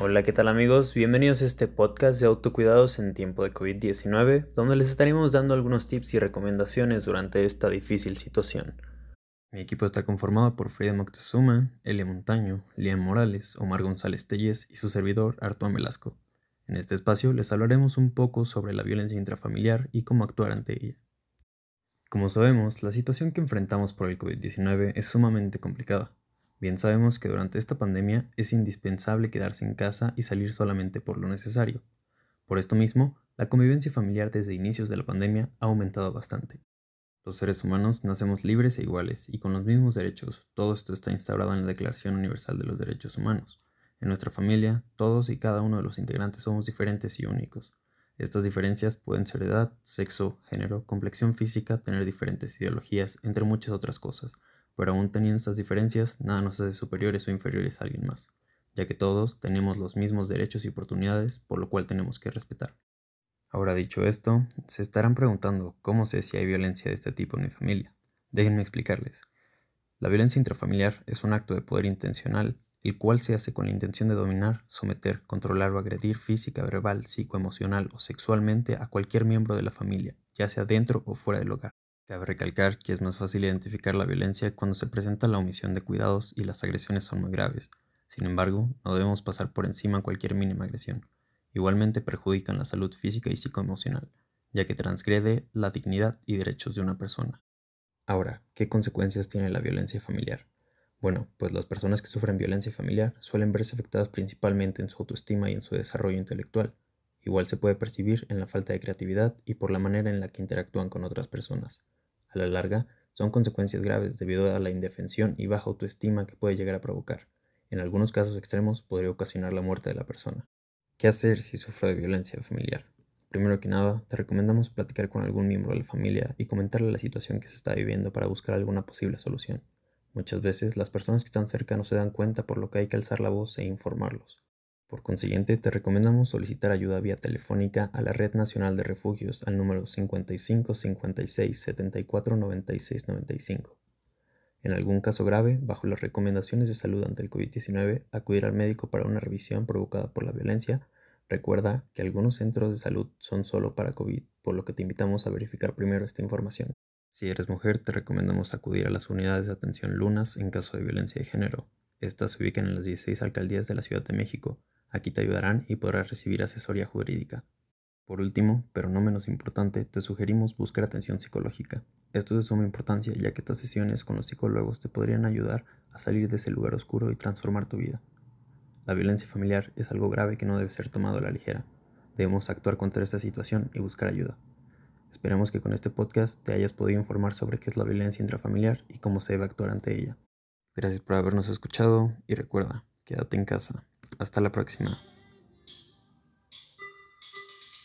Hola, ¿qué tal amigos? Bienvenidos a este podcast de autocuidados en tiempo de COVID-19, donde les estaremos dando algunos tips y recomendaciones durante esta difícil situación. Mi equipo está conformado por Frida Moctezuma, Elia Montaño, Liam Morales, Omar González Telles y su servidor Arturo Velasco. En este espacio les hablaremos un poco sobre la violencia intrafamiliar y cómo actuar ante ella. Como sabemos, la situación que enfrentamos por el COVID-19 es sumamente complicada Bien sabemos que durante esta pandemia es indispensable quedarse en casa y salir solamente por lo necesario. Por esto mismo, la convivencia familiar desde inicios de la pandemia ha aumentado bastante. Los seres humanos nacemos libres e iguales y con los mismos derechos. Todo esto está instaurado en la Declaración Universal de los Derechos Humanos. En nuestra familia, todos y cada uno de los integrantes somos diferentes y únicos. Estas diferencias pueden ser edad, sexo, género, complexión física, tener diferentes ideologías, entre muchas otras cosas, pero aún teniendo estas diferencias, nada nos hace superiores o inferiores a alguien más, ya que todos tenemos los mismos derechos y oportunidades, por lo cual tenemos que respetar. Ahora dicho esto, se estarán preguntando cómo sé si hay violencia de este tipo en mi familia. Déjenme explicarles. La violencia intrafamiliar es un acto de poder intencional, el cual se hace con la intención de dominar, someter, controlar o agredir física, verbal, psicoemocional o sexualmente a cualquier miembro de la familia, ya sea dentro o fuera del hogar. Cabe recalcar que es más fácil identificar la violencia cuando se presenta la omisión de cuidados y las agresiones son muy graves. Sin embargo, no debemos pasar por encima cualquier mínima agresión. Igualmente perjudican la salud física y psicoemocional, ya que transgrede la dignidad y derechos de una persona. Ahora, ¿qué consecuencias tiene la violencia familiar? Bueno, pues las personas que sufren violencia familiar suelen verse afectadas principalmente en su autoestima y en su desarrollo intelectual. Igual se puede percibir en la falta de creatividad y por la manera en la que interactúan con otras personas. A la larga, son consecuencias graves debido a la indefensión y baja autoestima que puede llegar a provocar. En algunos casos extremos podría ocasionar la muerte de la persona. ¿Qué hacer si sufre de violencia familiar? Primero que nada, te recomendamos platicar con algún miembro de la familia y comentarle la situación que se está viviendo para buscar alguna posible solución. Muchas veces las personas que están cerca no se dan cuenta por lo que hay que alzar la voz e informarlos. Por consiguiente, te recomendamos solicitar ayuda vía telefónica a la Red Nacional de Refugios al número 55 56 74 96 95. En algún caso grave, bajo las recomendaciones de salud ante el COVID-19, acudir al médico para una revisión provocada por la violencia. Recuerda que algunos centros de salud son solo para COVID, por lo que te invitamos a verificar primero esta información. Si eres mujer, te recomendamos acudir a las unidades de atención lunas en caso de violencia de género. Estas se ubican en las 16 alcaldías de la Ciudad de México Aquí te ayudarán y podrás recibir asesoría jurídica. Por último, pero no menos importante, te sugerimos buscar atención psicológica. Esto es de suma importancia ya que estas sesiones con los psicólogos te podrían ayudar a salir de ese lugar oscuro y transformar tu vida. La violencia familiar es algo grave que no debe ser tomado a la ligera. Debemos actuar contra esta situación y buscar ayuda. Esperamos que con este podcast te hayas podido informar sobre qué es la violencia intrafamiliar y cómo se debe actuar ante ella. Gracias por habernos escuchado y recuerda, quédate en casa. Hasta la próxima.